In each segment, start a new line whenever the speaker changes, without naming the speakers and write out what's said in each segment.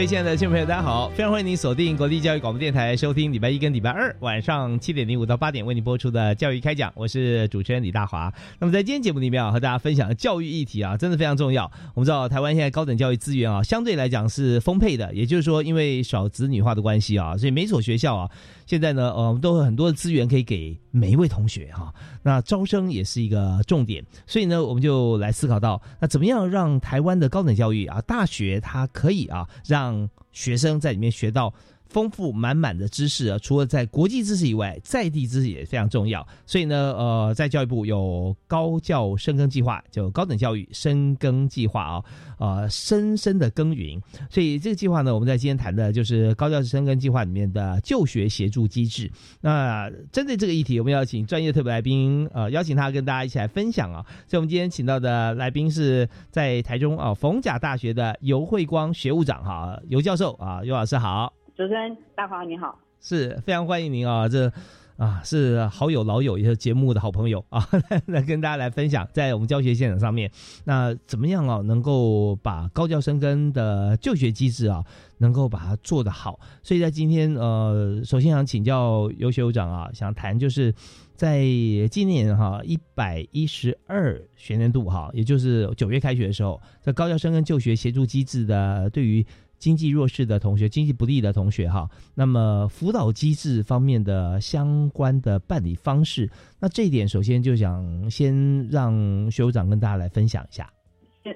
各位亲爱的听众朋友，大家好！非常欢迎您锁定国立教育广播电台，收听礼拜一跟礼拜二晚上七点零五到八点为您播出的教育开讲，我是主持人李大华。那么在今天节目里面啊，和大家分享教育议题啊，真的非常重要。我们知道台湾现在高等教育资源啊，相对来讲是丰沛的，也就是说，因为少子女化的关系啊，所以每所学校啊。现在呢，呃，我们都有很多的资源可以给每一位同学哈。那招生也是一个重点，所以呢，我们就来思考到，那怎么样让台湾的高等教育啊，大学它可以啊，让学生在里面学到。丰富满满的知识啊，除了在国际知识以外，在地知识也非常重要。所以呢，呃，在教育部有高教深耕计划，就高等教育深耕计划啊，呃，深深的耕耘。所以这个计划呢，我们在今天谈的就是高教深耕计划里面的就学协助机制。那针对这个议题，我们要请专业特别来宾，呃，邀请他跟大家一起来分享啊。所以我们今天请到的来宾是在台中啊逢甲大学的尤慧光学务长哈，尤教授啊，尤老师好。
主持人大华你好，
是非常欢迎您啊！这啊是好友老友，也是节目的好朋友啊，来跟大家来分享，在我们教学现场上面，那怎么样啊，能够把高教生根的就学机制啊，能够把它做得好。所以在今天呃，首先想请教尤学长啊，想谈就是在今年哈一百一十二学年度哈，也就是九月开学的时候，在高教生跟就学协助机制的对于。经济弱势的同学，经济不利的同学，哈，那么辅导机制方面的相关的办理方式，那这一点首先就想先让学务长跟大家来分享一下。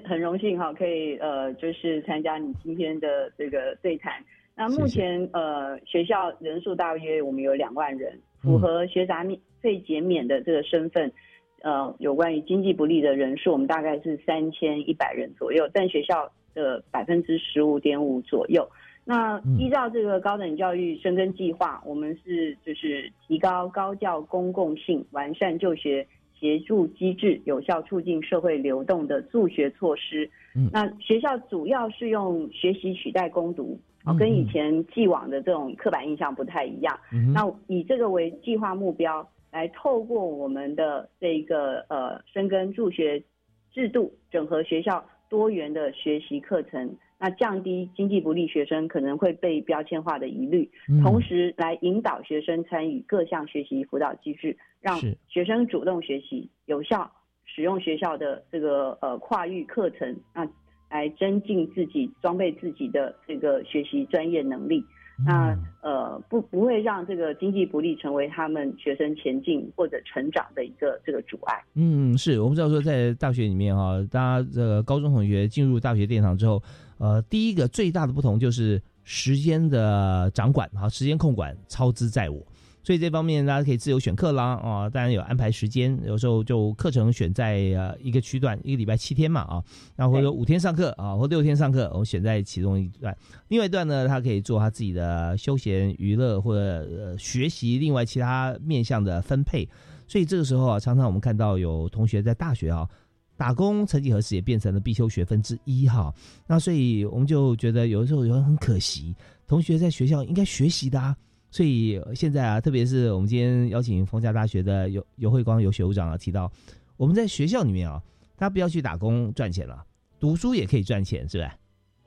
很荣幸哈，可以呃，就是参加你今天的这个对谈。那目前呃，学校人数大约我们有两万人，符合学杂费减免的这个身份，呃，有关于经济不利的人数，我们大概是三千一百人左右，但学校。的百分之十五点五左右。那依照这个高等教育深耕计划，我们是就是提高高教公共性、完善就学协助机制、有效促进社会流动的助学措施。那学校主要是用学习取代攻读，跟以前既往的这种刻板印象不太一样。那以这个为计划目标，来透过我们的这个呃深耕助学制度，整合学校。多元的学习课程，那降低经济不利学生可能会被标签化的疑虑，同时来引导学生参与各项学习辅导机制，让学生主动学习，有效使用学校的这个呃跨域课程，那来增进自己装备自己的这个学习专业能力。那呃不不会让这个经济不利成为他们学生前进或者成长的一个这个阻碍。
嗯，是我们知道说在大学里面哈，大家这个高中同学进入大学殿堂之后，呃，第一个最大的不同就是时间的掌管哈，时间控管操之在我。所以这方面大家可以自由选课啦，啊，当然有安排时间，有时候就课程选在呃一个区段，一个礼拜七天嘛，啊，然后或者五天上课啊，或六天上课，我们选在其中一段，另外一段呢，他可以做他自己的休闲娱乐或者学习，另外其他面向的分配。所以这个时候啊，常常我们看到有同学在大学啊打工，曾几何时也变成了必修学分之一哈。那所以我们就觉得有的时候有很可惜，同学在学校应该学习的啊。所以现在啊，特别是我们今天邀请逢甲大学的尤尤慧光尤学务长啊，提到我们在学校里面啊，他不要去打工赚钱了，读书也可以赚钱，是吧？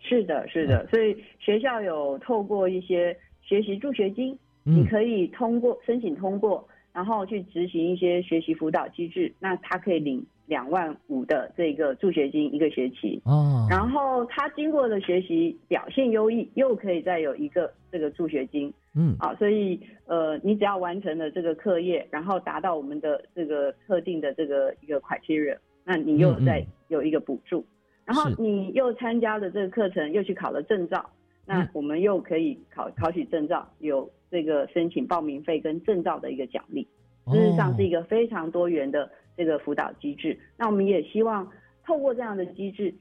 是的，是的。所以学校有透过一些学习助学金，你可以通过申请通过，然后去执行一些学习辅导机制，那他可以领两万五的这个助学金一个学期。
哦，
然后他经过的学习表现优异，又可以再有一个这个助学金。
嗯，
啊，所以呃，你只要完成了这个课业，然后达到我们的这个特定的这个一个 criteria，那你又再有一个补助，然后你又参加了这个课程，又去考了证照，那
嗯。
我们又可以考考取证照，有这个申请报名费跟证照的一个奖励。事实上是一
个
个非常多元的这个辅导机制。那我们也希望透过这样的机制，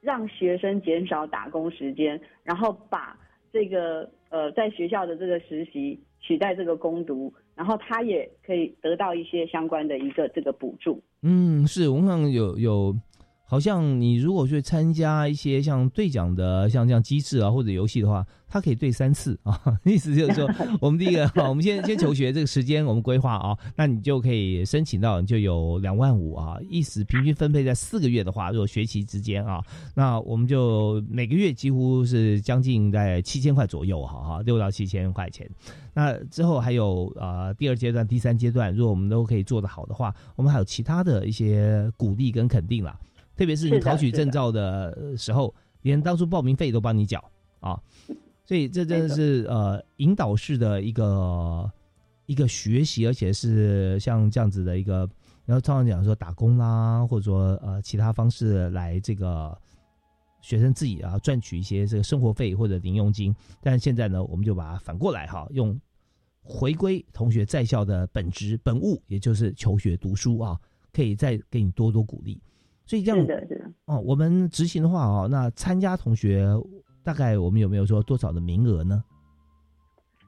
让学生减少打工时间，然后把这个呃在学校的这个实习取代这个攻读，然后他也可以得到一些相关的一个这个补助。
嗯，是我们看有有，好像你如果去参加一些像兑奖的像这样机制啊或者游戏的话，它可以兑三次啊。意思就是说，我们第一个，好，我们先先求学这个时间我们规划啊，那你就可以申请到，你就有两万五啊。意思平均分配在四个月的话，如果学期之间啊，那我们就每个月几乎是将近在七千块左右哈哈，六到七千块钱。那之后还有呃第二阶段、第三阶段，如果我们都可以做得好的话，我们还有其他的一些鼓励跟肯定啦。特别是你考取证照的呃时候，连当初报名费都帮你缴啊，所以这真的是呃引导式的一个一个学习，而且是像这样子的一个，然后通常讲说打工啦，或者说呃其他方式来这个学生自己啊赚取一些这个生活费或者零用金，但现在呢，我们就把它反过来哈，用回归同学在校的本职本务，也就是求学读书啊，可以再给你多多鼓励。所以这样
是的，是的。
哦，我们执行的话哦，那参加同学大概我们有没有说多少的名额呢？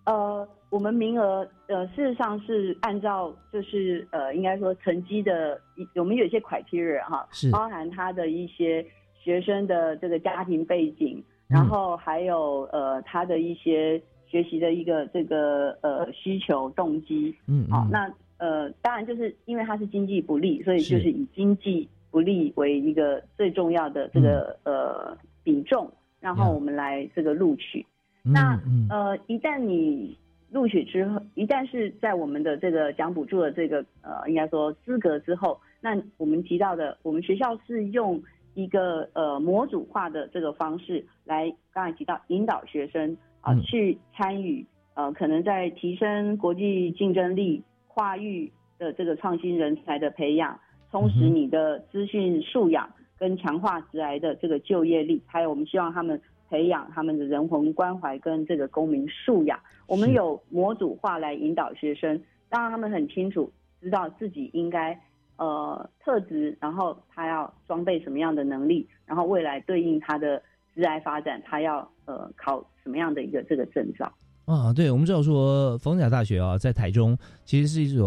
呃，我们名额呃，事实上是按照就是呃，应该说成绩的，我们有一些 criteria 哈，
是
包含他的一些学生的这个家庭背景，
嗯
然后还有呃他的一些学习的一个这个呃需求动机。
嗯，
好、
嗯
那呃，当然就是因为他是经济不利，所以就是以经济不利为一个最重要的这个、呃比重，然后
嗯
我们来这个录取。
嗯
那
嗯。
呃，一旦你录取之后，一旦是在我们的这个奖补助的这个呃，应该说资格之后，那我们提到的，我们学校是用一个呃模组化的这个方式来，刚才提到引导学生啊、
嗯。
去参与呃，可能在提升国际竞争力、跨域的这个创新人才的培养，充实你的资讯素养跟强化职来的这个就业力，还有我们希望他们培养他们的人文关怀跟这个公民素养。我们有模组化来引导学生，让他们很清楚知道自己应该呃特质，然后他要装备什么样的能力，然后未来对应他的职来发展，他要呃考什么样的一个这个证照。
啊，对，我们知道说逢甲大学啊，在台中其实是一所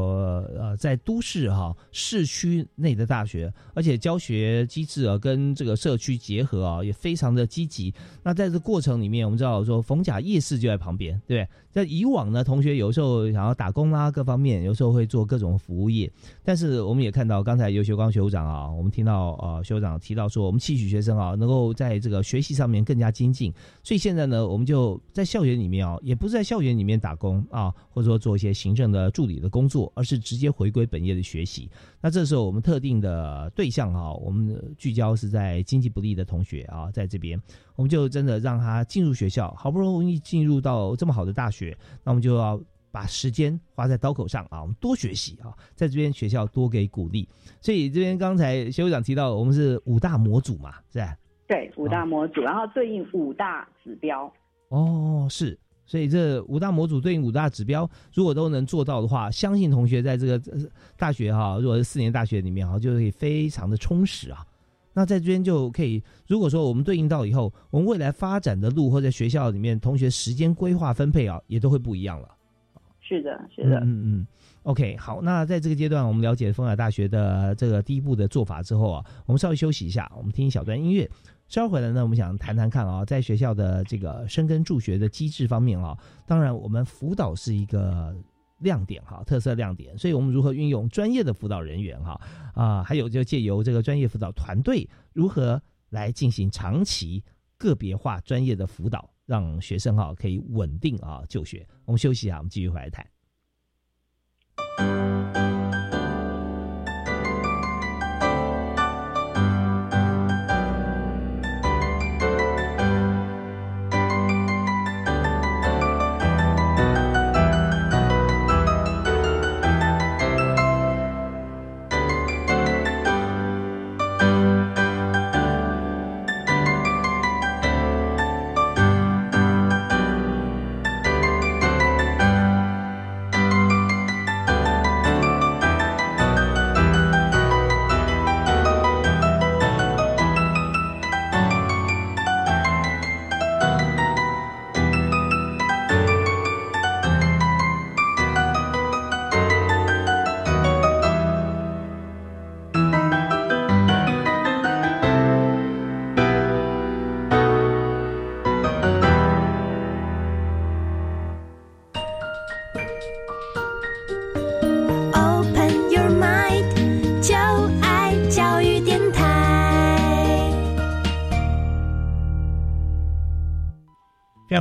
呃在都市哈、市区内的大学，而且教学机制啊跟这个社区结合啊也非常的积极。那在这过程里面，我们知道说逢甲夜市就在旁边，对对？在以往呢，同学有时候想要打工啦，各方面有时候会做各种服务业，但是我们也看到刚才尤学光学长啊，我们听到呃学长提到说，我们期许学生啊能够在这个学习上面更加精进，所以现在呢，我们就在校园里面啊，也不是在校园里面打工啊，或者说做一些行政的助理的工作，而是直接回归本业的学习。那这时候我们特定的对象啊，我们聚焦是在经济不利的同学啊，在这边，我们就真的让他进入学校，好不容易进入到这么好的大学，那我们就要。把时间花在刀口上啊，我们多学习啊，在这边学校多给鼓励。所以这边刚才修长提到，我们是五大模组嘛，是吧？
对，五大模组，然后对应五大指标。
哦，是，所以这五大模组对应五大指标，如果都能做到的话，相信同学在这个呃大学哈，如果是四年大学里面哈，就可以非常的充实啊。那在这边就可以，如果说我们对应到以后，我们未来发展的路或在学校里面，同学时间规划分配啊，也都会不一样了。
是的，是的。
嗯嗯嗯。OK，好，那在这个阶段，我们了解丰雅大学的这个第一步的做法之后啊，我们稍微休息一下，我们听一小段音乐。稍后回来呢，我们想谈谈看啊，在学校的这个深耕助学的机制方面啊，当然我们辅导是一个亮点哈，特色亮点，所以我们如何运用专业的辅导人员哈啊，还有就借由这个专业辅导团队如何来进行长期个别化专业的辅导，让学生哈可以稳定啊就学。我们休息一下，我们继续回来谈。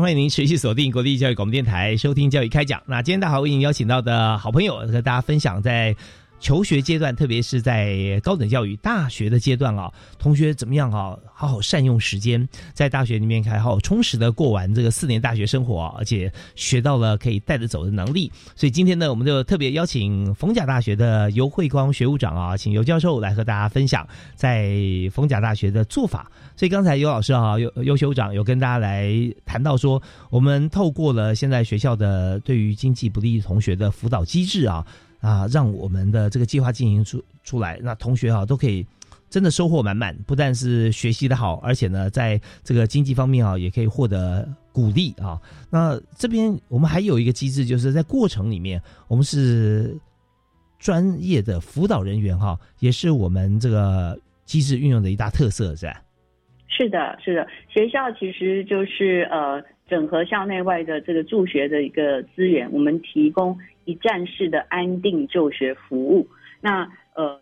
欢迎您持续锁定国立教育广播电台，收听教育开讲。那今天大华为您邀请到的好朋友，和大家分享在。求学阶段，特别是在高等教育大学的阶段啊，同学怎么样啊？好好善用时间，在大学里面还好充实的过完这个四年大学生活，而且学到了可以带着走的能力。所以今天呢，我们就特别邀请逢甲大学的尤慧光学务长啊，请尤教授来和大家分享在逢甲大学的做法。所以刚才尤老师啊，尤尤学务长有跟大家来谈到说，我们透过了现在学校的对于经济不利同学的辅导机制啊。啊，让我们的这个计划进行出出来，那同学啊都可以真的收获满满，不但是学习的好，而且呢，在这个经济方面啊，也可以获得鼓励啊。那这边我们还有一个机制，就是在过程里面，我们是专业的辅导人员哈，也是我们这个机制运用的一大特色，是吧？
是的，是的，学校其实就是呃，整合校内外的这个助学的一个资源，我们提供。一站式的安定就学服务，那呃，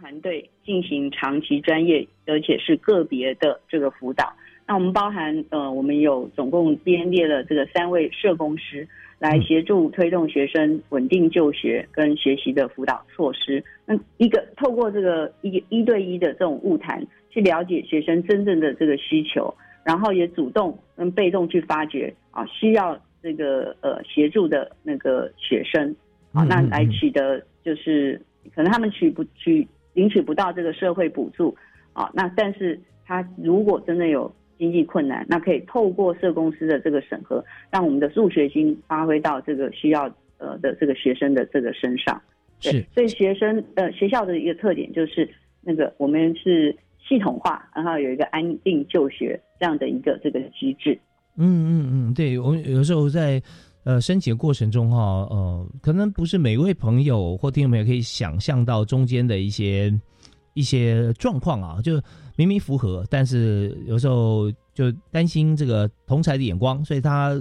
团队进行长期专业而且是个别的这个辅导。那我们包含呃，我们有总共编列了这个三位社工师来协助推动学生稳定就学跟学习的辅导措施。那一个透过这个一一对一的这种物谈，去了解学生真正的这个需求，然后也主动跟被动去发掘啊需要。这个呃协助的那个学生啊，那来取得就是可能他们取不取领取不到这个社会补助啊，那但是他如果真的有经济困难，那可以透过社公司的这个审核，让我们的助学金发挥到这个需要呃的这个学生的这个身上。
是，
所以学生呃学校的一个特点就是那个我们是系统化，然后有一个安定就学这样的一个这个机制。
嗯嗯嗯，对我们有时候在呃申请过程中哈，呃，可能不是每位朋友或听众朋友可以想象到中间的一些一些状况啊，就明明符合，但是有时候就担心这个同才的眼光，所以他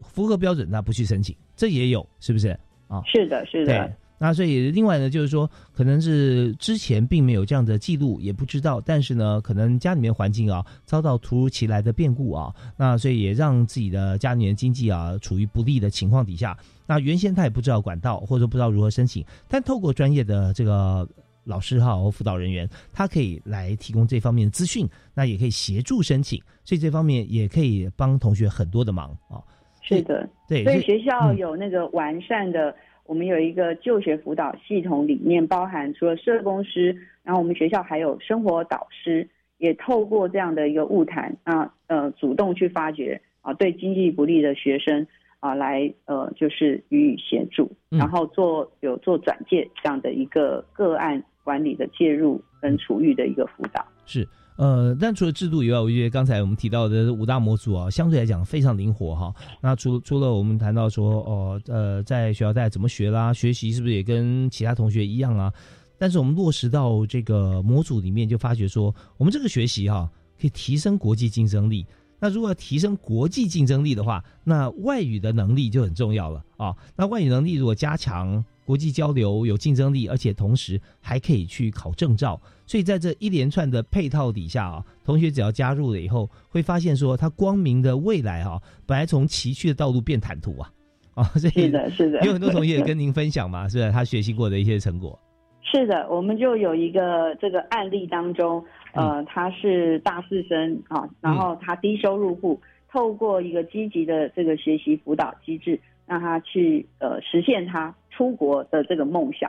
符合标准，他不去申请，这也有是不是啊？
是的，是的。
那所以另外呢，就是说，可能是之前并没有这样的记录，也不知道。但是呢，可能家里面环境啊遭到突如其来的变故啊，那所以也让自己的家里面经济啊处于不利的情况底下。那原先他也不知道管道，或者不知道如何申请。但透过专业的这个老师哈和辅导人员，他可以来提供这方面的资讯，那也可以协助申请。所以这方面也可以帮同学很多的忙啊。
是的，
对，
所以学校有那个完善的。我们有一个就学辅导系统，里面包含除了社工师，然后我们学校还有生活导师，也透过这样的一个物谈啊，呃，主动去发掘啊，对经济不利的学生啊，来呃，就是予以协助，然后做有做转介这样的一个个案管理的介入跟处遇的一个辅导。
是。呃，但除了制度以外，我觉得刚才我们提到的五大模组啊，相对来讲非常灵活哈。那除除了我们谈到说，哦，呃，在学校在怎么学啦，学习是不是也跟其他同学一样啊？但是我们落实到这个模组里面，就发觉说，我们这个学习哈，可以提升国际竞争力。那如果要提升国际竞争力的话，那外语的能力就很重要了啊。那外语能力如果加强。国际交流有竞争力，而且同时还可以去考证照，所以在这一连串的配套底下啊，同学只要加入了以后，会发现说他光明的未来啊，本来从崎岖的道路变坦途啊，啊，
是的，是的，
有很多同学也跟您分享嘛，是不是他学习过的一些成果？
是的，我们就有一个这个案例当中，呃，他是大四生啊，然后他低收入户，透过一个积极的这个学习辅导机制。让他去呃实现他出国的这个梦想，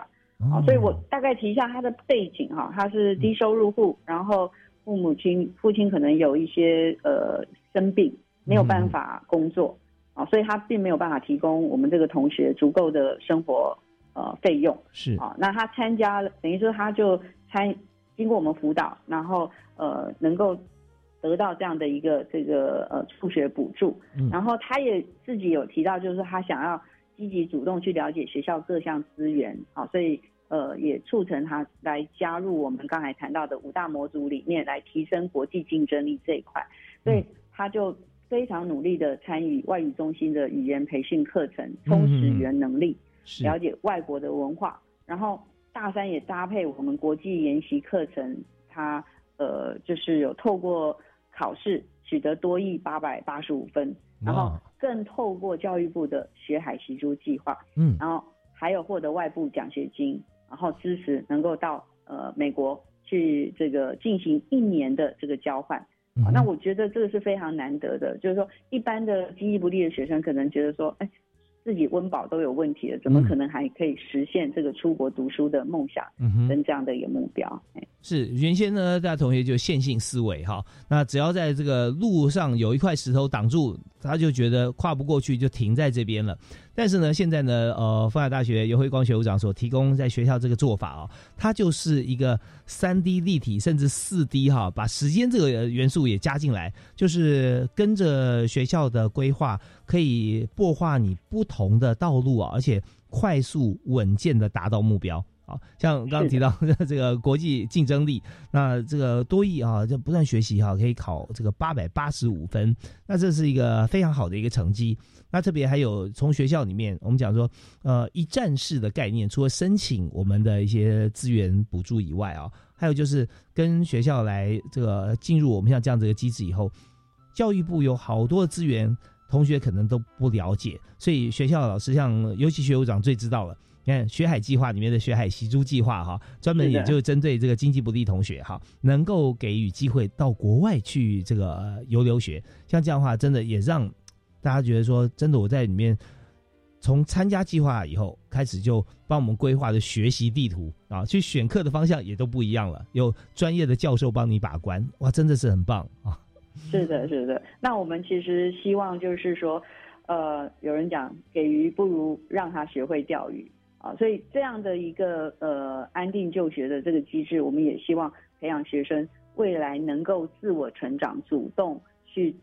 啊，所以我大概提一下他的背景哈，他是低收入户，然后父母亲父亲可能有一些呃生病，没有办法工作，啊，所以他并没有办法提供我们这个同学足够的生活呃费用，
是。
啊，那他参加了，等于说他就参经过我们辅导，然后呃能够。得到这样的一个这个呃助学补助，然后他也自己有提到，就是他想要积极主动去了解学校各项资源，好，所以呃也促成他来加入我们刚才谈到的五大模组里面，来提升国际竞争力这一块，所以他就非常努力的参与外语中心的语言培训课程，充实语言能力，了解外国的文化，然后大三也搭配我们国际研习课程，它呃就是有透过。考试取得多益八百八十五分，然后更透过教育部的学海习珠计划，
嗯
然后还有获得外部奖学金，然后支持能够到呃美国去这个进行一年的这个交换。
嗯
啊，那我觉得这个是非常难得的，就是说一般的经济不利的学生可能觉得说，哎，自己温饱都有问题了，怎么
嗯
可能还可以实现这个出国读书的梦想
嗯哼。
跟这样的一个目标？哎，
是原先呢，大家同学就线性思维哈，那只要在这个路上有一块石头挡住，他就觉得跨不过去，就停在这边了。但是呢，现在呢，呃，凤雅大学尤辉光学务长所提供在学校这个做法哦，它就是一个三 D 立体甚至四 D 哈，把时间这个元素也加进来，就是跟着学校的规划，可以擘画你不同的道路啊，而且快速稳健的达到目标。好像刚刚提到的这个国际竞争力，那这个多益啊，就不断学习哈、可以考这个八百八十五分，那这是一个非常好的一个成绩。那特别还有从学校里面，我们讲说，呃，一站式的概念，除了申请我们的一些资源补助以外啊，还有就是跟学校来这个进入我们像这样子的机制以后，教育部有好多的资源，同学可能都不了解，所以学校的老师像尤其学务长最知道了。你看学海计划里面的学海习珠计划哈，专门也就针对这个经济不利同学哈，能够给予机会到国外去这个呃游留学，像这样的话，真的也让大家觉得说，真的我在里面从参加计划以后开始就帮我们规划的学习地图啊，去选课的方向也都不一样了，有专业的教授帮你把关，哇，真的是很棒啊！
是的，是的。那我们其实希望就是说，呃，有人讲给鱼不如让他学会钓鱼啊，所以这样的一个呃安定就学的这个机制，我们也希望培养学生未来能够自我成长，主动去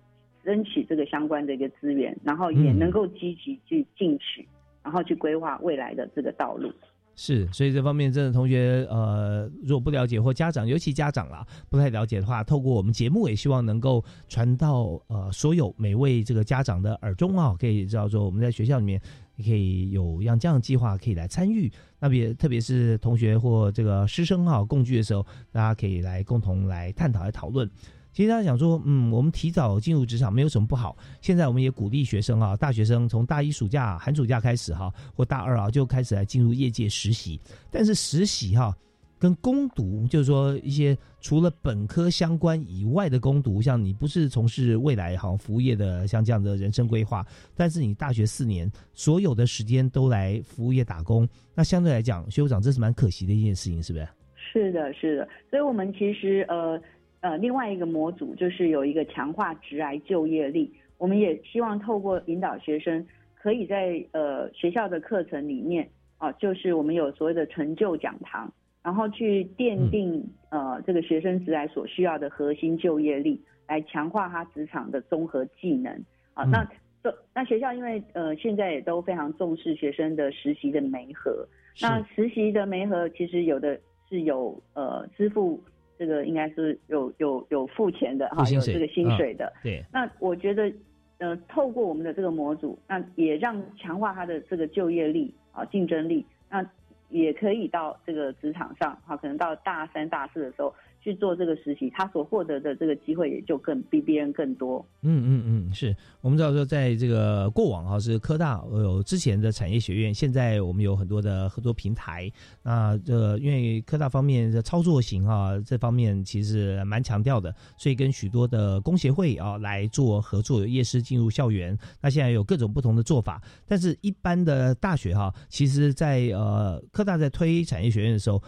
争取这个相关的一个资源，然后也
嗯
能够积极去进取，然后去规划未来的这个道路。
是，所以这方面真的同学呃，如果不了解或家长，尤其家长啦不太了解的话，透过我们节目也希望能够传到呃所有每位这个家长的耳中啊，可以知道说我们在学校里面也可以有让这样的计划可以来参与，那别特别是同学或这个师生哈、共聚的时候，大家可以来共同来探讨来讨论。其实大家想说，嗯，我们提早进入职场没有什么不好。现在我们也鼓励学生啊，大学生从大一暑假、寒暑假开始哈、或大二啊就开始来进入业界实习。但是实习哈、跟攻读，就是说一些除了本科相关以外的攻读，像你不是从事未来好像服务业的，像这样的人生规划，但是你大学四年所有的时间都来服务业打工，那相对来讲，学务长这是蛮可惜的一件事情，是不是？
是的，是的，所以我们其实呃呃另外一个模组就是有一个强化职癌就业力，我们也希望透过引导学生可以在呃学校的课程里面啊、就是我们有所谓的成就讲堂，然后去奠定、呃这个学生职癌所需要的核心就业力，来强化他职场的综合技能。啊、
嗯。
那这那学校因为呃现在也都非常重视学生的实习的媒合，那实习的媒合其实有的是有呃支付这个应该是有有有付钱的哈，有这个薪水的。
对，
那我觉得呃透过我们的这个模组，那也让强化他的这个就业力啊竞争力，那也可以到这个职场上哈，可能到大三大四的时候去做这个实习，他所获得的这个机会也就更比别人更多。
嗯嗯嗯，是我们知道说，在这个过往哈是科大有之前的产业学院，现在我们有很多的合作平台。那这因为科大方面的操作型啊，这方面其实蛮强调的，所以跟许多的工协会啊来做合作，有夜师进入校园。那现在有各种不同的做法，但是一般的大学哈，其实在呃科大在推产业学院的时候。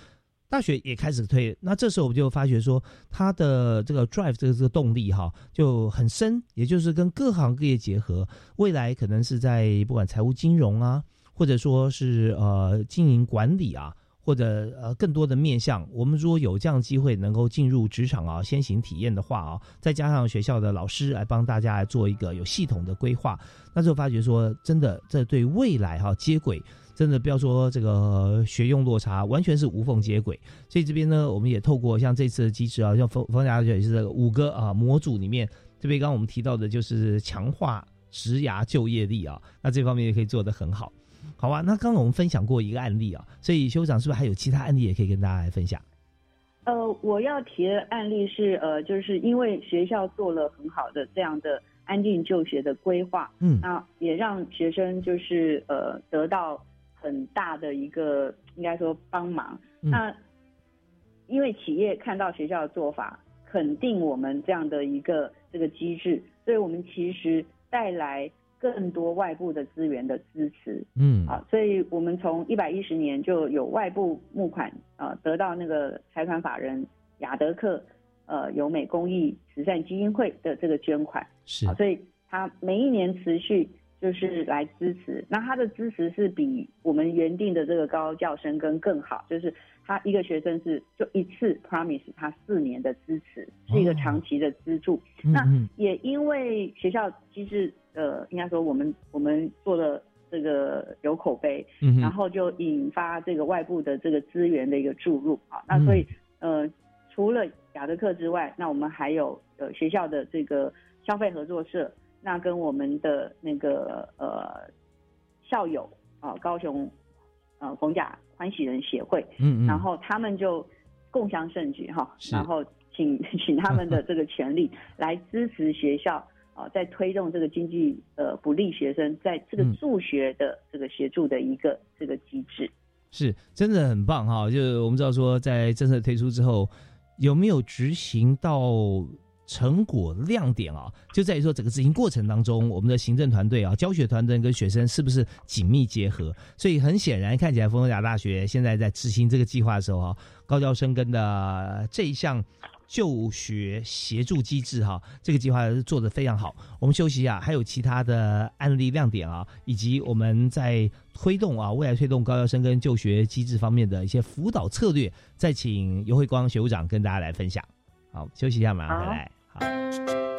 大学也开始推，那这时候我们就发觉说，它的这个 drive 这个这个动力哈就很深，也就是跟各行各业结合，未来可能是在不管财务金融啊，或者说是呃经营管理啊，或者呃更多的面向，我们如果有这样机会能够进入职场啊，先行体验的话啊，再加上学校的老师来帮大家来做一个有系统的规划，那就发觉说，真的这对未来哈、接轨。真的不要说这个学用落差，完全是无缝接轨。所以这边呢，我们也透过像这次的机制啊，像冯冯大学也是这个五个啊模组里面，这边刚刚我们提到的就是强化职涯就业力啊，那这方面也可以做得很好。好吧，那刚刚我们分享过一个案例啊，所以修长是不是还有其他案例也可以跟大家来分享？
呃，我要提的案例是，呃，就是因为学校做了很好的这样的安定就学的规划，
嗯
那也让学生就是呃得到很大的一个应该说帮忙。
嗯
那因为企业看到学校的做法，肯定我们这样的一个这个机制，所以我们其实带来更多外部的资源的支持。
嗯
啊，所以我们从一百一十年就有外部募款，啊，得到那个财团法人雅德克呃由美公益慈善基金会的这个捐款，
是
啊，所以它每一年持续就是来支持。那他的支持是比我们原定的这个高教生跟更好，就是他一个学生是就一次 promise 他四年的支持，是一个
哦
长期的资助。那也因为学校其实，呃，应该说我们我们做了这个有口碑，
嗯
然后就引发这个外部的这个资源的一个注入啊。那所以
嗯
呃，除了雅德克之外，那我们还有呃学校的这个消费合作社，那跟我们的那个呃校友啊、高雄呃逢甲欢喜人协会，
嗯嗯，
然后他们就共襄盛举哈，然后请请他们的这个权利 来支持学校啊、在推动这个经济呃不利学生在这个
嗯
助学的这个协助的一个这个机制。
是真的很棒哈！就是我们知道说，在政策推出之后，有没有执行到成果亮点啊？就在于说整个执行过程当中，我们的行政团队啊、教学团队跟学生是不是紧密结合？所以很显然，看起来丰州大学现在在执行这个计划的时候啊，高教生跟的这一项。就学协助机制哈，这个计划是做得非常好。我们休息一下，还有其他的案例亮点啊，以及我们在推动啊未来推动高校生跟就学机制方面的一些辅导策略，再请尤慧光学务长跟大家来分享。好，休息一下，马上回来。
Música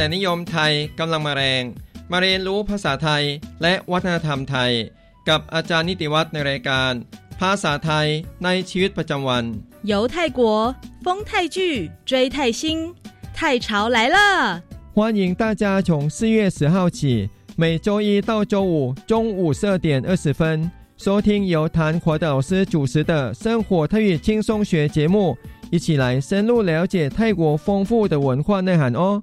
สนิยมไทยกำลังมาแรง มาเรียนรู้ภาษาไทย และวัฒนธรรมไทย กับอาจารย์นิติวัฒน์ในรายการ ภาษาไทยในชีวิตประจำวัน
游泰国，风泰剧，追泰星，泰潮来了！
欢迎大家从四月十号起，每周一到周五中午十二点二十分，收听由谭华的老师主持的生活泰语轻松学节目，一起来深入了解泰国丰富的文化内涵哦。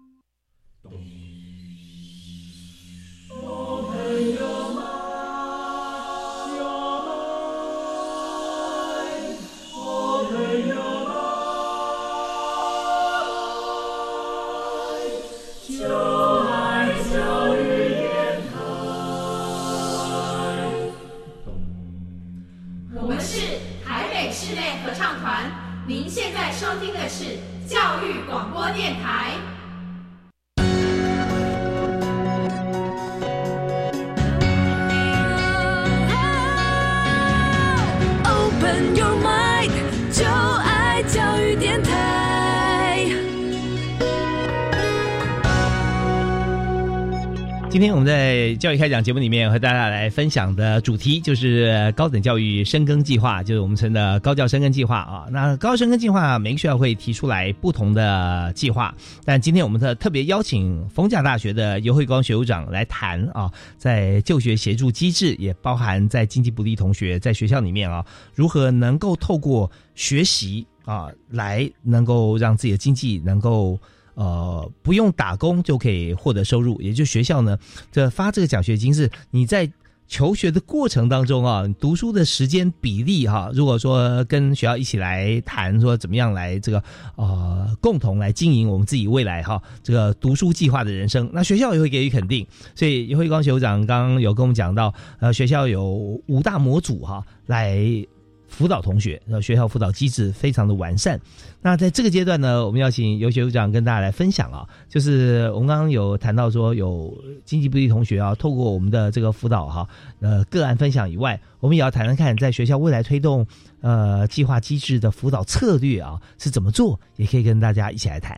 今天我们在教育开讲节目里面和大家来分享的主题就是高等教育深耕计划，就是我们称的高教深耕计划啊。那高教深耕计划每个学校会提出来不同的计划，但今天我们特特别邀请逢甲大学的尤慧光学务长来谈啊，在就学协助机制，也包含在经济不利同学在学校里面啊，如何能够透过学习啊，来能够让自己的经济能够。呃，不用打工就可以获得收入，也就学校呢，这发这个奖学金是你在求学的过程当中啊，读书的时间比例哈、如果说跟学校一起来谈说怎么样来这个呃共同来经营我们自己未来哈、这个读书计划的人生，那学校也会给予肯定。所以尤慧光学长刚刚有跟我们讲到，呃，学校有五大模组哈、来。辅导同学，那，学校辅导机制非常的完善。那在这个阶段呢，我们要请尤学务长跟大家来分享啊，就是我们刚刚有谈到说，有经济不利同学啊，透过我们的这个辅导哈、呃，个案分享以外，我们也要谈谈看，在学校未来推动呃计划机制的辅导策略啊是怎么做，也可以跟大家一起来谈。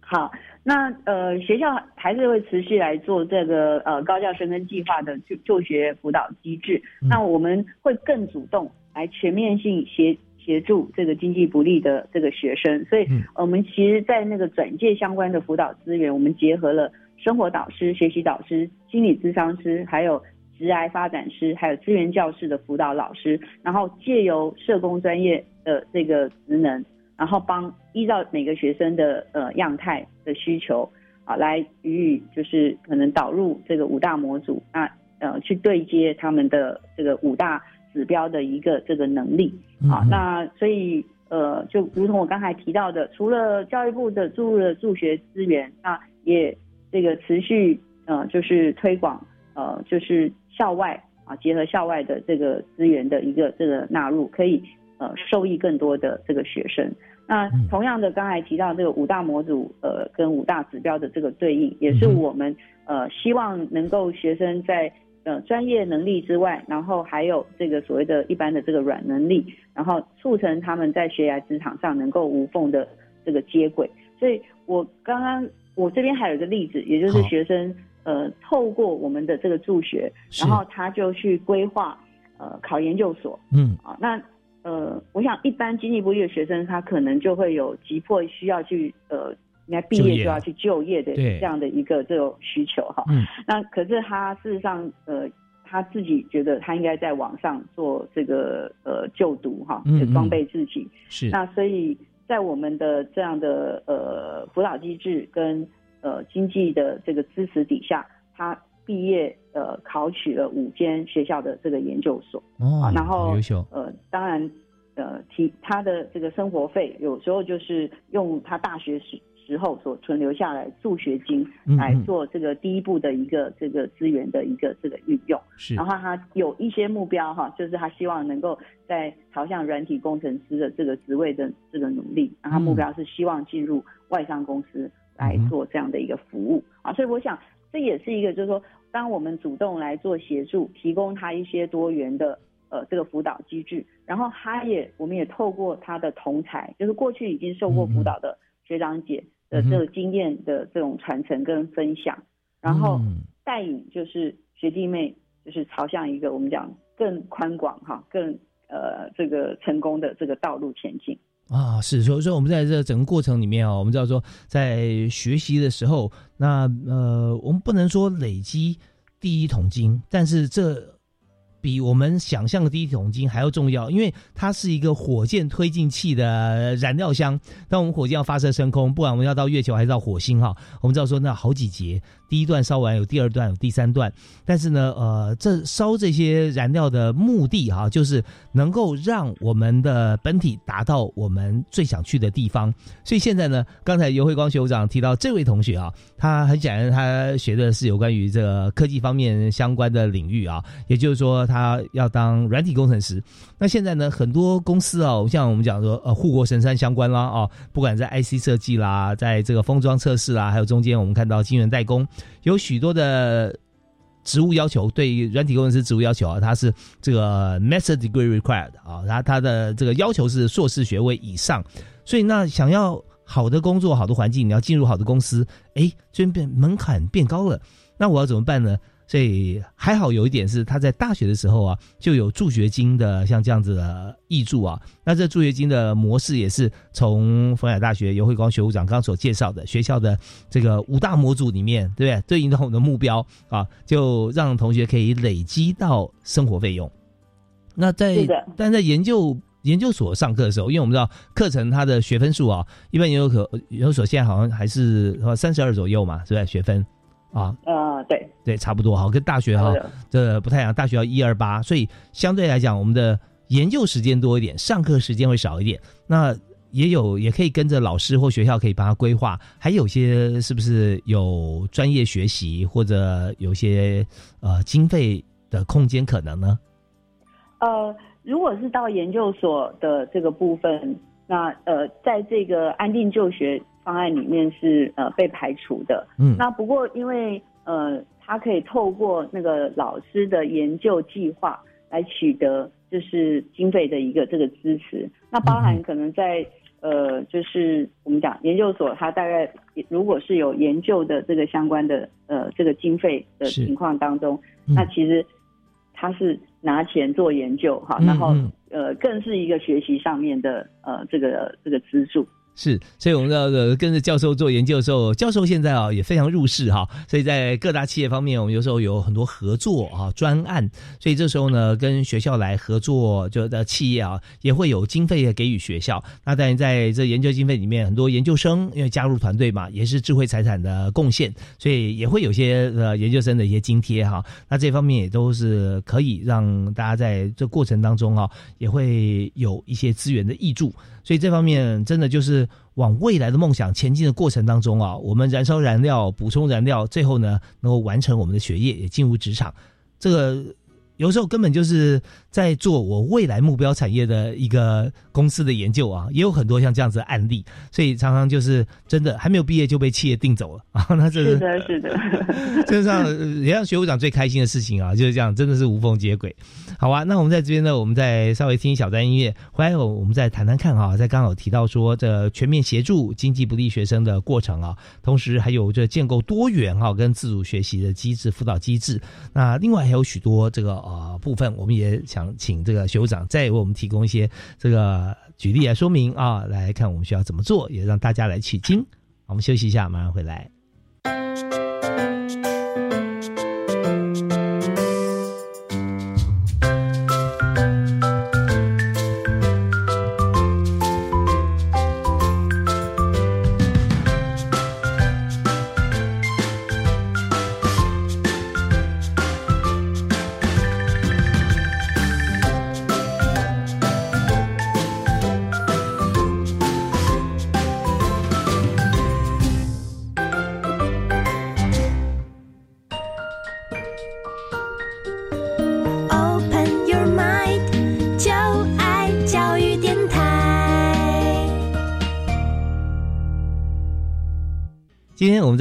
好，那呃，学校还是会持续来做这个呃高教生跟计划的就就学辅导机制。
嗯
那我们会更主动来全面性协协助这个经济不利的这个学生。所以，
嗯
我们其实，在那个转介相关的辅导资源，我们结合了生活导师、学习导师、心理咨商师，还有职涯发展师，还有资源教室的辅导老师，然后借由社工专业的这个职能。然后帮依照每个学生的呃样态的需求啊，来予以就是可能导入这个五大模组，那呃去对接他们的这个五大指标的一个这个能力啊，那所以呃就如同我刚才提到的，除了教育部的注入了助学资源，那也这个持续呃就是推广呃就是校外啊结合校外的这个资源的一个这个纳入，可以呃受益更多的这个学生。那同样的，刚才提到这个五大模组，呃，跟五大指标的这个对应，也是我们呃希望能够学生在呃专业能力之外，然后还有这个所谓的一般的这个软能力，然后促成他们在学涯职场上能够无缝的这个接轨。所以我刚刚我这边还有一个例子，也就是学生呃透过我们的这个助学，然后他就去规划呃考研究所，
嗯
啊，那。呃，我想一般经济不利的学生，他可能就会有急迫需要去呃，应该毕业就要去就业的这样的一个这种需求哈。
嗯。
那可是他事实上呃，他自己觉得他应该在网上做这个呃就读哈，装备自己。
是。
那所以在我们的这样的呃辅导机制跟呃经济的这个支持底下，他毕业呃考取了五间学校的这个研究所。
哦，
然后
优秀。
呃，当然，呃，提他的这个生活费，有时候就是用他大学时时候所存留下来助学金
嗯
来做这个第一步的一个这个资源的一个这个运用。
是。
然后他有一些目标哈，就是他希望能够在朝向软体工程师的这个职位的这个努力，然后他目标是希望进入外商公司来做这样的一个服务、啊。所以我想这也是一个，就是说。当我们主动来做协助，提供他一些多元的呃这个辅导机制，然后他也我们也透过他的同才，就是过去已经受过辅导的学长姐的这个经验的这种传承跟分享，然后带领就是学弟妹就是朝向一个我们讲更宽广哈更呃这个成功的这个道路前进。
啊，是，所以说我们在这整个过程里面啊，我们知道说，在学习的时候，那呃，我们不能说累积第一桶金，但是这。比我们想象的第一桶金还要重要，因为它是一个火箭推进器的燃料箱。当我们火箭要发射升空，不管我们要到月球还是到火星哈，我们知道说那好几节，第一段烧完有第二段有第三段，但是呢，呃，这烧这些燃料的目的哈，就是能够让我们的本体达到我们最想去的地方。所以现在呢，刚才尤慧光学长提到这位同学啊，他很显然他学的是有关于这个科技方面相关的领域啊，也就是说。他要当软体工程师，那现在呢？很多公司啊，像我们讲说，呃，护国神山相关啦，哦，不管在 IC 设计啦，在这个封装测试啦，还有中间我们看到晶圆代工，有许多的职务要求，对于软体工程师职务要求啊，他是这个 Master Degree Required 啊，他他的这个要求是硕士学位以上，所以那想要好的工作、好的环境，你要进入好的公司，哎，这边变门槛变高了，那我要怎么办呢？所以还好有一点是他在大学的时候啊，就有助学金的像这样子的益助啊。那这助学金的模式也是从冯海大学尤慧光学务长刚刚所介绍的学校的这个五大模组里面，对不对？对应到我们的目标啊，就让同学可以累积到生活费用。那在但在研究研究所上课的时候，因为我们知道课程它的学分数啊，一般研究所研究所现在好像还是三十二左右嘛，是不是学分？啊，
呃，对
对，差不多哈，跟大学哈这不太一样，大学要一二八，所以相对来讲，我们的研究时间多一点，上课时间会少一点。那也有也可以跟着老师或学校可以帮他规划，还有些是不是有专业学习或者有些呃经费的空间可能呢？
呃，如果是到研究所的这个部分，那呃，在这个安定就学。方案里面是呃被排除的，嗯，那不过因为呃他可以透过那个老师的研究计划来取得就是经费的一个这个支持，那包含可能在呃就是我们讲研究所，他大概如果是有研究的这个相关的呃这个经费的情况当中，那其实他是拿钱做研究哈，然后呃更是一个学习上面的呃这个这个资助。
是，所以我们要跟着教授做研究的时候，教授现在啊也非常入世哈，所以在各大企业方面，我们有时候有很多合作啊专案，所以这时候呢，跟学校来合作，就的企业啊也会有经费给予学校。那当然在这研究经费里面，很多研究生因为加入团队嘛，也是智慧财产的贡献，所以也会有些呃研究生的一些津贴哈。那这方面也都是可以让大家在这过程当中啊，也会有一些资源的益助。所以这方面真的就是往未来的梦想前进的过程当中啊，我们燃烧燃料、补充燃料，最后呢能够完成我们的学业，也进入职场，这个。有时候根本就是在做我未来目标产业的一个公司的研究啊，也有很多像这样子的案例，所以常常就是真的还没有毕业就被企业定走了啊。那这
是的，是的，
这上也让学务长最开心的事情啊，就是这样，真的是无缝接轨。好啊，那我们在这边呢，我们再稍微听一小段音乐，回来后我们再谈谈看啊，在刚好提到说这全面协助经济不利学生的过程啊，同时还有这建构多元哈跟自主学习的机制辅导机制，那另外还有许多这个。呃，部分我们也想请这个学务长再为我们提供一些这个举例来说明啊，来看我们需要怎么做，也让大家来取经。我们休息一下，马上回来。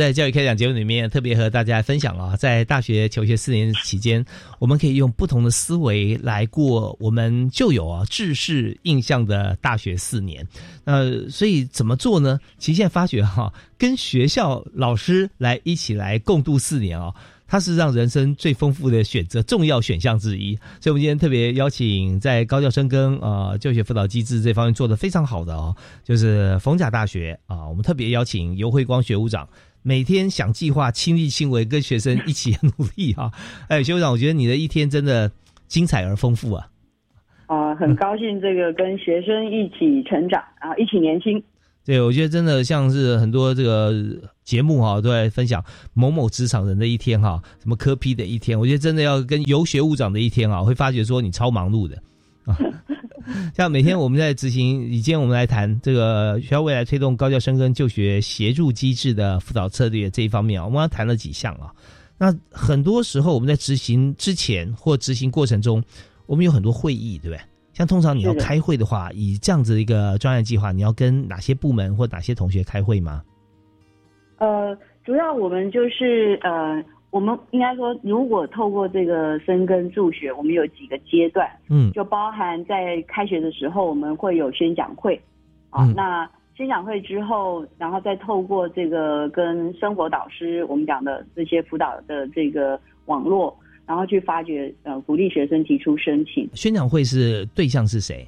在教育开讲节目里面特别和大家分享啊，在大学求学四年期间，我们可以用不同的思维来过我们就有啊制式印象的大学四年。那所以怎么做呢？其实现在发觉哈，跟学校老师来一起来共度四年啊。它是让人生最丰富的选择重要选项之一。所以，我们今天特别邀请在高教生跟呃就学辅导机制这方面做的非常好的哦，就是逢甲大学啊，我们特别邀请尤慧光学务长，每天想计划、亲力亲为，跟学生一起努力哈。哎，学务长，我觉得你的一天真的精彩而丰富啊！
啊，很高兴这个跟学生一起成长啊，一起年轻。
对，我觉得真的像是很多这个节目哈，都在分享某某职场人的一天哈，什么科批的一天。我觉得真的要跟游学务长的一天啊，会发觉说你超忙碌的啊。像每天我们在执行，以今天我们来谈这个学校未来推动高教生跟就学协助机制的辅导策略这一方面啊，我们要谈了几项啊。那很多时候我们在执行之前或执行过程中，我们有很多会议，对不对？像通常你要开会的话，以这样子的一个专业计划，你要跟哪些部门或哪些同学开会吗？
呃，主要我们就是呃，我们应该说，如果透过这个深耕助学，我们有几个阶段，
嗯，
就包含在开学的时候，我们会有宣讲会，啊，那宣讲会之后，然后再透过这个跟生活导师，我们讲的这些辅导的这个网络。然后去发掘，呃，鼓励学生提出申请。
宣讲会是对象是谁？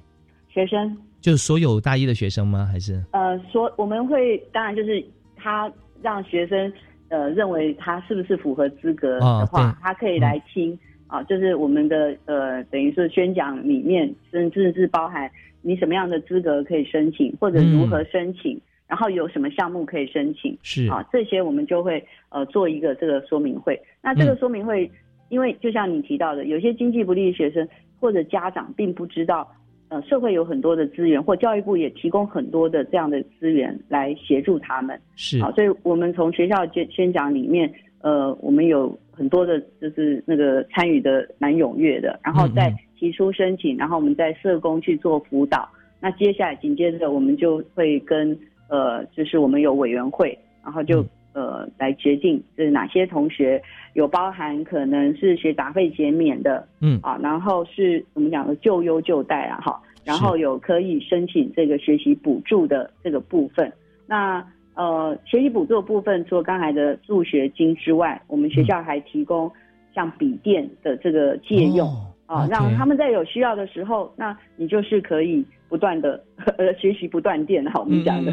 学生，
就所有大一的学生吗？还是？
呃，所我们会，当然就是他让学生，呃，认为他是不是符合资格的话，他可以来听啊。就是我们的，呃，等于是宣讲里面，甚至是包含你什么样的资格可以申请，或者如何申请，然后有什么项目可以申请，
是
啊，这些我们就会呃做一个这个说明会。那这个说明会。因为就像你提到的，有些经济不利的学生或者家长并不知道，呃，社会有很多的资源，或教育部也提供很多的这样的资源来协助他们。
是
好，所以我们从学校宣宣讲里面，呃，我们有很多的，就是那个参与的蛮踊跃的，然后再提出申请，然后我们在社工去做辅导。那接下来紧接着我们就会跟呃，就是我们有委员会，然后就。呃，来决定是哪些同学有包含可能是学杂费减免的，
嗯
啊，然后是我们讲的就优就贷啊，哈，然后有可以申请这个学习补助的这个部分。那呃，学习补助的部分，除了刚才的助学金之外，我们学校还提供像笔电的这个借用啊，让他们在有需要的时候，那你就是可以不断的 呃学习不断电哈，我们讲的。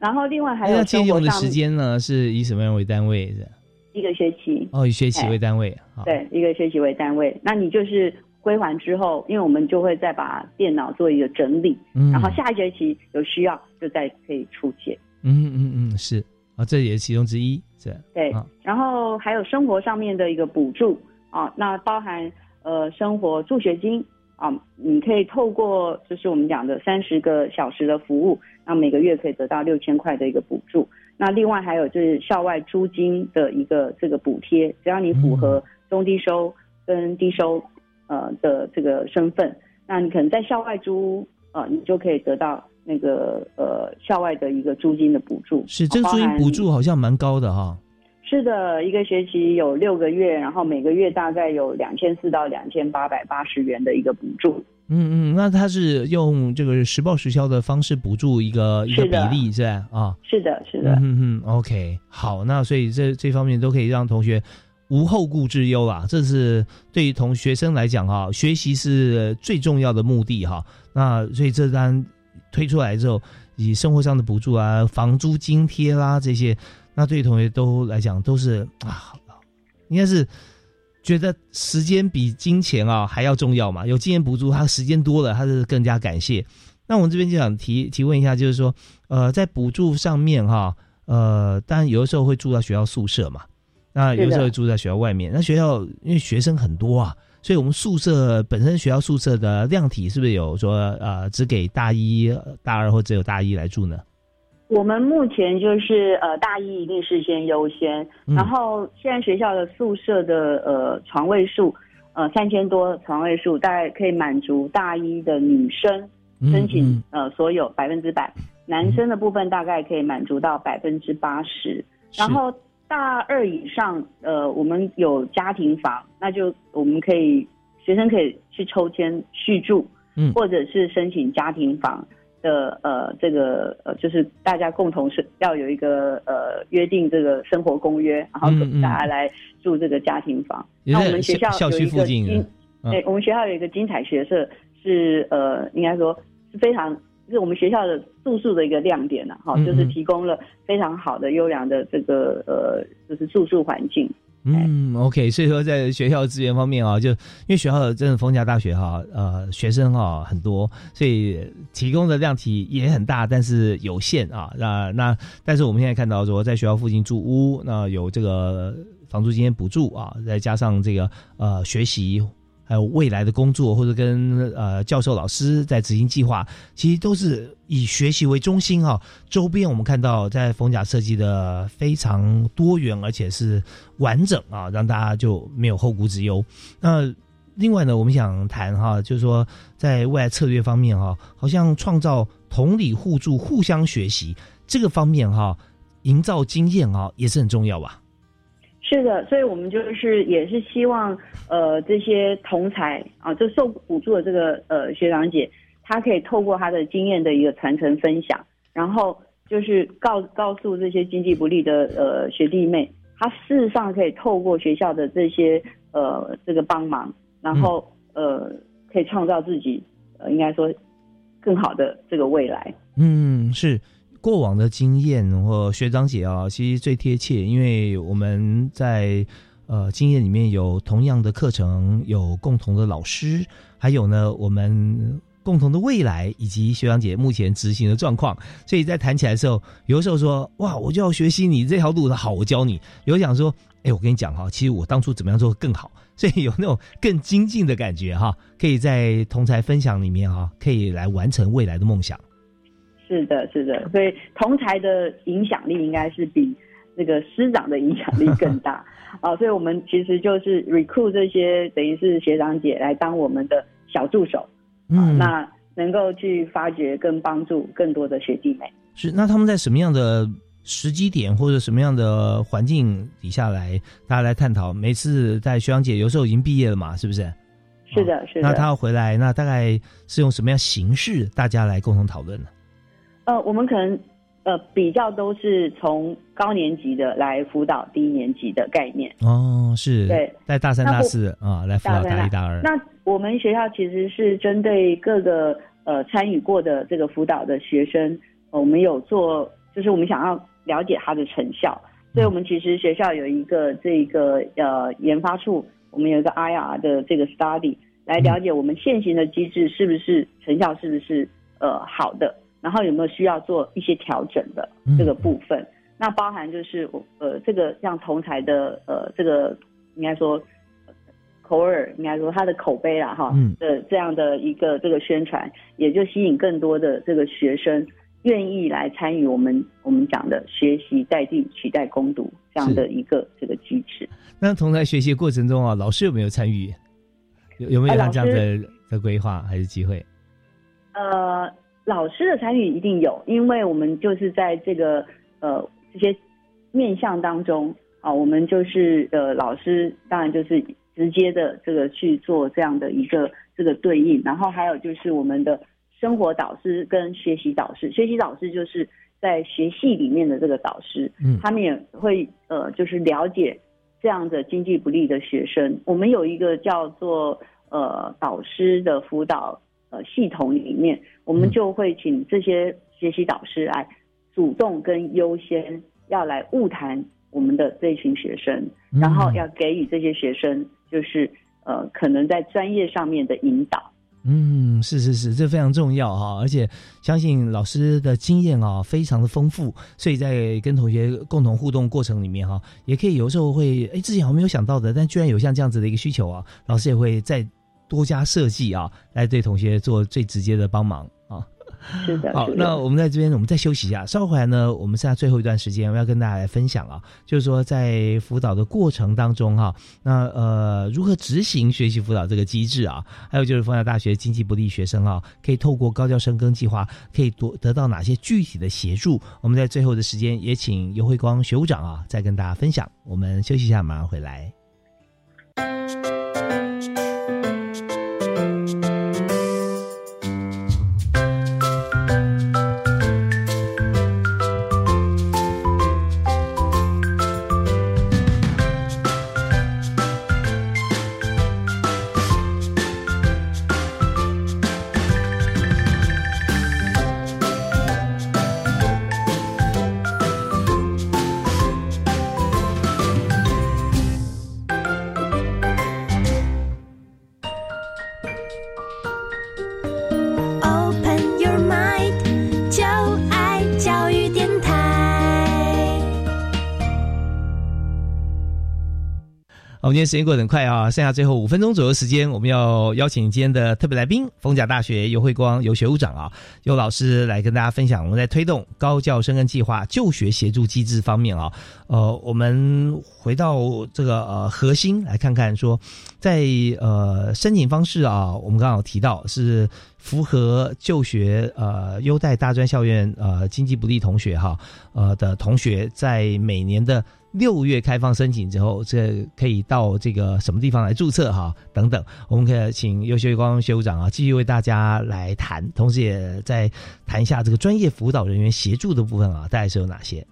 然后另外还有
借用的时间呢，是以什么样为单位的？
一个学期
哦，以学期为单位。
对，一个学期为单位。那你就是归还之后，因为我们就会再把电脑做一个整理，然后下一学期有需要就再可以出借。
嗯嗯嗯，是啊，这也是其中之一。是。
对，然后还有生活上面的一个补助啊，那包含呃生活助学金。啊，你可以透过就是我们讲的三十个小时的服务，那每个月可以得到六千块的一个补助。那另外还有就是校外租金的一个这个补贴，只要你符合中低收跟低收呃的这个身份，那你可能在校外租呃，你就可以得到那个呃校外的一个租金的补助。
是这个租金补助好像蛮高的哈。
是的，一个学期有六个月，然后每个月大概有两千四到两千八百八十元的一个补助。
嗯嗯，那他是用这个实报实销的方式补助一个一个比例是吧？啊，
是的，是的。
嗯嗯，OK，好，那所以这这方面都可以让同学无后顾之忧啦。这是对于同学生来讲哈，学习是最重要的目的哈。那所以这单推出来之后，以生活上的补助啊、房租津贴啦这些。那对于同学都来讲都是啊，应该是觉得时间比金钱啊还要重要嘛。有经验补助，他时间多了，他是更加感谢。那我们这边就想提提问一下，就是说，呃，在补助上面哈，呃，当然有的时候会住到学校宿舍嘛，那有的时候会住在学校外面。那学校因为学生很多啊，所以我们宿舍本身学校宿舍的量体是不是有说呃，只给大一、大二或只有大一来住呢？
我们目前就是呃大一一定是先优先，然后现在学校的宿舍的呃床位数呃三千多床位数，大概可以满足大一的女生申请呃所有百分之百，男生的部分大概可以满足到百分之八十，然后大二以上呃我们有家庭房，那就我们可以学生可以去抽签续住，
嗯，
或者是申请家庭房。的呃，这个呃，就是大家共同是要有一个呃约定这个生活公约，然后大家来住这个家庭房。那我们学校
校
有一个
区附近
精，
嗯
对，我们学校有一个精彩学社，是呃，应该说是非常是我们学校的住宿的一个亮点呢、哈、
嗯
就是
嗯
提供了非常好的优良的这个呃，就是住宿环境。
嗯，OK，所以说在学校资源方面啊，就因为学校真的逢甲大学哈、呃，学生哈、很多，所以提供的量体也很大，但是有限啊。那那但是我们现在看到说，在学校附近住屋，那有这个房租金补助啊，再加上这个呃学习。还有未来的工作，或者跟呃教授老师在执行计划，其实都是以学习为中心啊。周边我们看到在逢甲设计的非常多元，而且是完整啊，让大家就没有后顾之忧。那另外呢，我们想谈哈，就是说在未来策略方面哈，好像创造同理互助、互相学习这个方面哈，营造经验啊，也是很重要吧。
是的，所以我们就是也是希望，呃，这些同才啊，就受补助的这个呃学长姐，他可以透过他的经验的一个传承分享，然后就是告告诉这些经济不利的呃学弟妹，他事实上可以透过学校的这些呃这个帮忙，然后呃可以创造自己呃应该说更好的这个未来。
嗯，是过往的经验或学长姐啊，其实最贴切，因为我们在呃经验里面有同样的课程，有共同的老师，还有呢我们共同的未来以及学长姐目前执行的状况，所以在谈起来的时候，有的时候说哇，我就要学习你这条路的好，我教你；有想说，哎，我跟你讲哈，其实我当初怎么样做更好，所以有那种更精进的感觉哈，可以在同才分享里面哈，可以来完成未来的梦想。
是的，是的，所以同才的影响力应该是比那个师长的影响力更大 啊，所以我们其实就是 recruit 这些等于是学长姐来当我们的小助手，
嗯，
那能够去发掘跟帮助更多的学弟妹。
是，那他们在什么样的时机点或者什么样的环境底下来，大家来探讨？每次在学长姐有时候已经毕业了嘛，是不是？
是的，是的。
那他要回来，那大概是用什么样形式，大家来共同讨论呢？
呃，我们可能呃比较都是从高年级的来辅导低年级的概念。
哦，是，
对，
在大三、大四啊，来辅导大一、大二。
那我们学校其实是针对各个呃参与过的这个辅导的学生，呃我们有做，就是我们想要了解他的成效，所以我们其实学校有一个这个呃研发处，我们有一个 IR 的这个 study 来了解我们现行的机制是不是成效是不是呃好的，然后有没有需要做一些调整的这个部分。那包含就是呃这个像同才的呃这个应该说口耳应该说他的口碑啦哈，
嗯
的这样的一个这个宣传，也就吸引更多的这个学生愿意来参与我们我们讲的学习在地取代攻读这样的一个这个机制。
那同才学习过程中啊，老师有没有参与？有有没有
呃
像这样
老
的的规划还是机会？
呃，老师的参与一定有，因为我们就是在这个呃这些面向当中啊，我们就是呃老师当然就是直接的这个去做这样的一个这个对应，然后还有就是我们的生活导师跟学习导师，学习导师就是在学系里面的这个导师，
嗯。
他们也会呃就是了解这样的经济不利的学生，我们有一个叫做呃导师的辅导呃系统里面，我们就会请这些学习导师来主动跟优先要来晤谈我们的这群学生，
嗯
然后要给予这些学生就是呃可能在专业上面的引导。
嗯，是是是，这非常重要哈，而且相信老师的经验啊非常的丰富，所以在跟同学共同互动过程里面哈，也可以有时候会哎自己好像没有想到的，但居然有像这样子的一个需求啊，老师也会再多加设计啊，来对同学做最直接的帮忙啊。
是的，
好，那我们在这边，我们再休息一下。稍后回来呢，我们剩下最后一段时间，我要跟大家来分享啊，就是说在辅导的过程当中哈、那呃如何执行学习辅导这个机制啊？还有就是凤甲大学经济不利学生啊，可以透过高教深耕计划，可以多得到哪些具体的协助？我们在最后的时间也请尤慧光学务长啊，再跟大家分享。我们休息一下，马上回来。今天时间过得很快啊，剩下最后五分钟左右时间，我们要邀请今天的特别来宾，逢甲大学尤慧光尤学务长啊，尤老师来跟大家分享我们在推动高教生跟计划就学协助机制方面啊，呃，我们回到这个呃核心来看看说，在呃申请方式啊，我们刚好提到是符合就学呃优待大专校院呃经济不利同学哈呃的同学，在每年的。六月开放申请之后，这可以到这个什么地方来注册哈？等等，我们可以请优秀光学务长啊，继续为大家来谈，同时也在谈一下这个专业辅导人员协助的部分啊，大概是有哪些？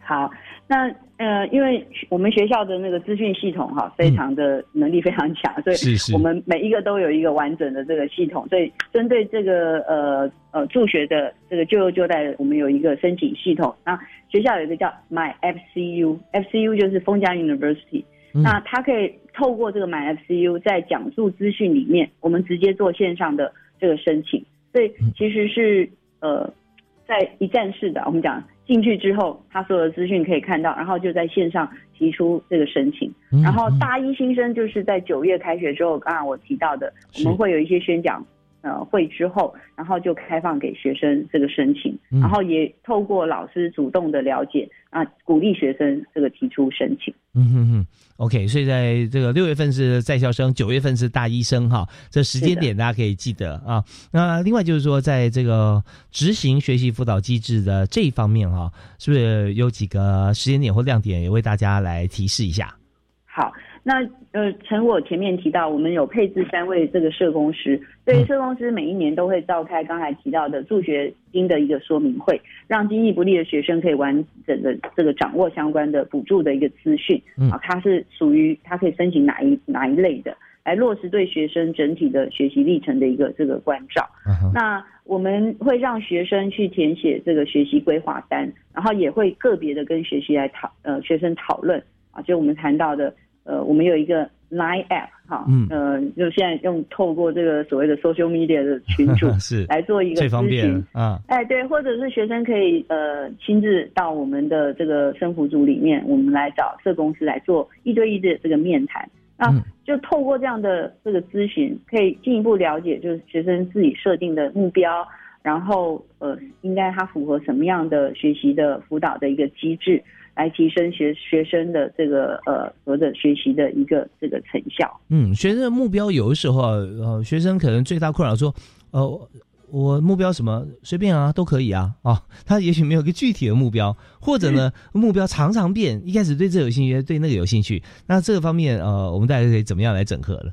好。那呃，因为我们学校的那个资讯系统哈，非常的能力非常强，所以我们每一个都有一个完整的这个系统。所以针对这个呃呃助学的这个就优就贷，我们有一个申请系统。那学校有一个叫 My FCU，FCU 就是丰江 University。那它可以透过这个 My FCU 在讲述资讯里面，我们直接做线上的这个申请。所以其实是呃在一站式的，我们讲。进去之后，他所有的资讯可以看到，然后就在线上提出这个申请。然后大一新生就是在九月开学之后，刚刚我提到的，我们会有一些宣讲。呃，会之后，然后就开放给学生这个申请，然后也透过老师主动的了解啊，鼓励学生这个提出申请。
嗯哼哼，OK，所以在这个六月份是在校生，九月份是大一生哈，这时间点大家可以记得啊。那另外就是说，在这个执行学习辅导机制的这一方面哈，是不是有几个时间点或亮点，也为大家来提示一下？
好。那呃，陈我前面提到，我们有配置三位这个社工师，所以社工师每一年都会召开刚才提到的助学金的一个说明会，让经济不利的学生可以完整的这个掌握相关的补助的一个资讯啊，它是属于他可以申请哪一哪一类的，来落实对学生整体的学习历程的一个这个关照。那我们会让学生去填写这个学习规划单，然后也会个别的跟学习来讨呃学生讨论啊，就我们谈到的。呃，我们有一个 Line App 哈，嗯，呃，就现在用透过这个所谓的 Social Media 的群组
是
来做一个
咨询。啊，
哎，对，或者是学生可以呃亲自到我们的这个生辅组里面，我们来找社公司来做一对一的这个面谈，那就透过这样的这个咨询，可以进一步了解就是学生自己设定的目标，然后呃，应该他符合什么样的学习的辅导的一个机制。来提升学学生的这个呃或者学习的一个这个成效。
嗯，学生的目标有的时候呃，学生可能最大困扰说，呃，我目标什么随便啊都可以啊啊，他也许没有一个具体的目标，或者呢目标常常变，一开始对这有兴趣，对那个有兴趣，那这个方面呃，我们大家可以怎么样来整合了？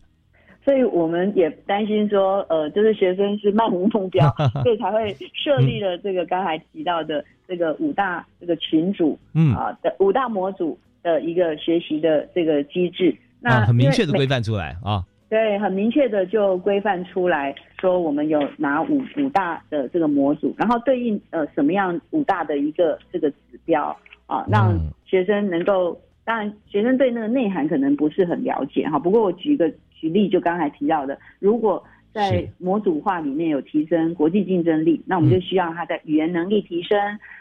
所以我们也担心说，呃，就是学生是漫无目标，所以才会设立了这个刚才提到的这个五大这个群组，嗯啊的五大模组的一个学习的这个机制。
那很明确的规范出来啊。
对，很明确的就规范出来说，我们有哪五五大的这个模组，然后对应呃什么样五大的一个这个指标啊，让学生能够，当然学生对那个内涵可能不是很了解哈，不过我举一个。举例就刚才提到的，如果在模组化里面有提升国际竞争力，那我们就需要他的语言能力提升，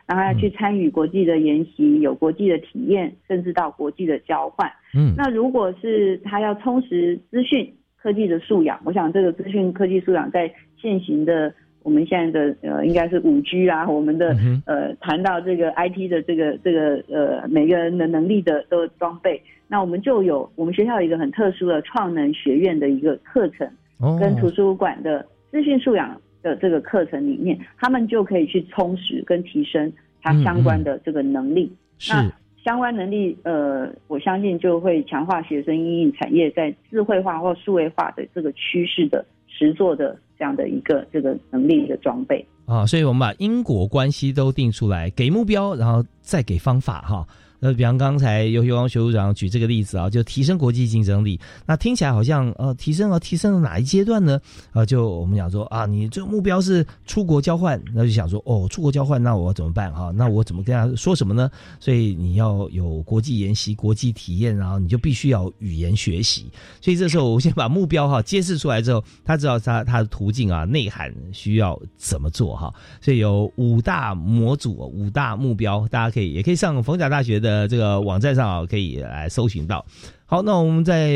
然后要去参与国际的研习，有国际的体验，甚至到国际的交换。嗯，那如果是他要充实资讯科技的素养，我想这个资讯科技素养在现行的我们现在的呃应该是五 G 啊，我们的呃谈到这个 IT 的这个这个呃每个人的能力的都装备。那我们就有我们学校有一个很特殊的创能学院的一个课程，跟图书馆的资讯素养的这个课程里面，他们就可以去充实跟提升它相关的这个能力。那相关能力，呃，我相信就会强化学生应用产业在智慧化或数位化的这个趋势的实作的这样的一个这个能力的装备
啊。所以我们把因果关系都定出来，给目标，然后再给方法哈。那比方刚才尤学光学务长举这个例子啊，就提升国际竞争力。那听起来好像呃，提升了提升了哪一阶段呢？啊，就我们讲说啊，你这个目标是出国交换，那就想说哦，出国交换，那我怎么办哈？那我怎么跟他说什么呢？所以你要有国际研习、国际体验，然后你就必须要语言学习。所以这时候我先把目标哈揭示出来之后，他知道他他的途径啊、内涵需要怎么做哈。所以有五大模组、五大目标，大家可以也可以上逢甲大学的。的这个网站上啊，可以来搜寻到。好，那我们在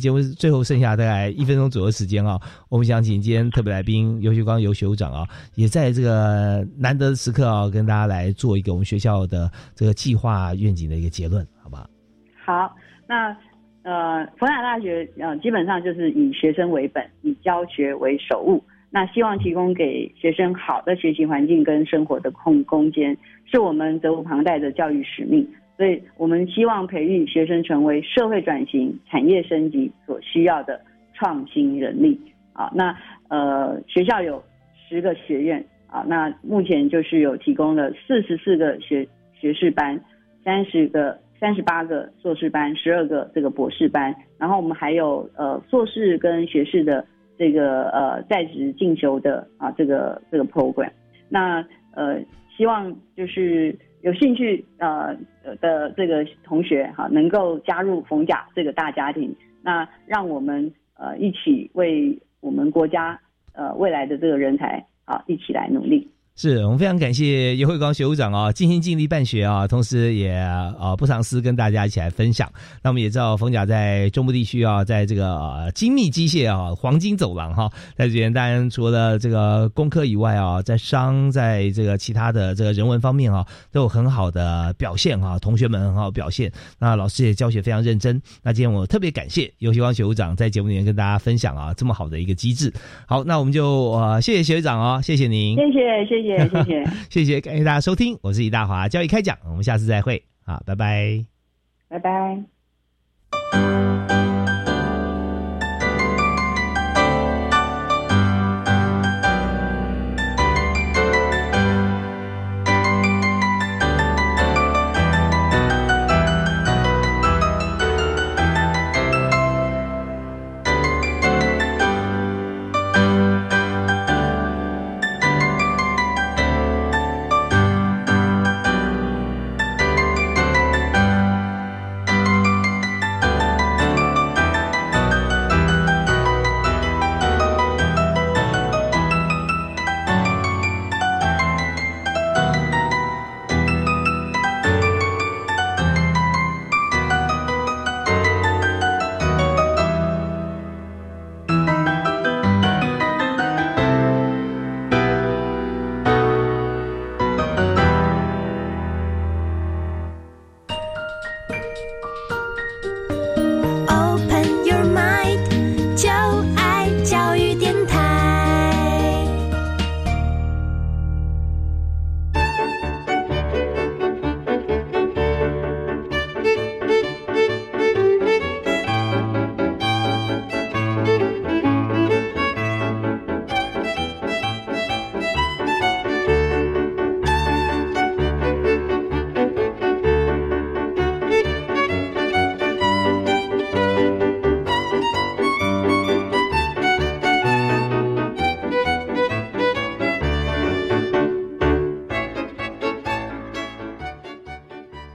节目最后剩下大概一分钟左右时间啊，我们想请今天特别来宾尤学光尤学长啊，也在这个难得的时刻啊，跟大家来做一个我们学校的这个计划愿景的一个结论，好不好？
好，那呃，佛雅大学呃，基本上就是以学生为本，以教学为首务。那希望提供给学生好的学习环境跟生活的空空间，是我们责无旁贷的教育使命。所以我们希望培育学生成为社会转型、产业升级所需要的创新人力。啊，那呃，学校有十个学院啊，那目前就是有提供了四十四个学学士班，三十个、三十八个硕士班，十二个这个博士班，然后我们还有呃硕士跟学士的。这个呃在职进修的啊，这个这个 program，那呃希望就是有兴趣呃的这个同学哈，能够加入冯甲这个大家庭，那让我们呃一起为我们国家呃未来的这个人才啊一起来努力。
是我们非常感谢叶慧光学务长啊，尽心尽力办学啊，同时也啊不藏私跟大家一起来分享。那我们也知道冯甲在中部地区啊，在这个精密机械啊黄金走廊哈，在这边当然除了这个工科以外啊，在商在这个其他的这个人文方面啊，都有很好的表现哈，同学们很好表现。那老师也教学非常认真。那今天我特别感谢尤秀光学务长在节目里面跟大家分享啊这么好的一个机制。好，那我们就呃谢谢学务长哦，谢谢您，谢
谢谢谢谢。谢谢，谢
谢，感谢大家收听，我是李大华，教育开讲，我们下次再会，好，拜拜，
拜拜。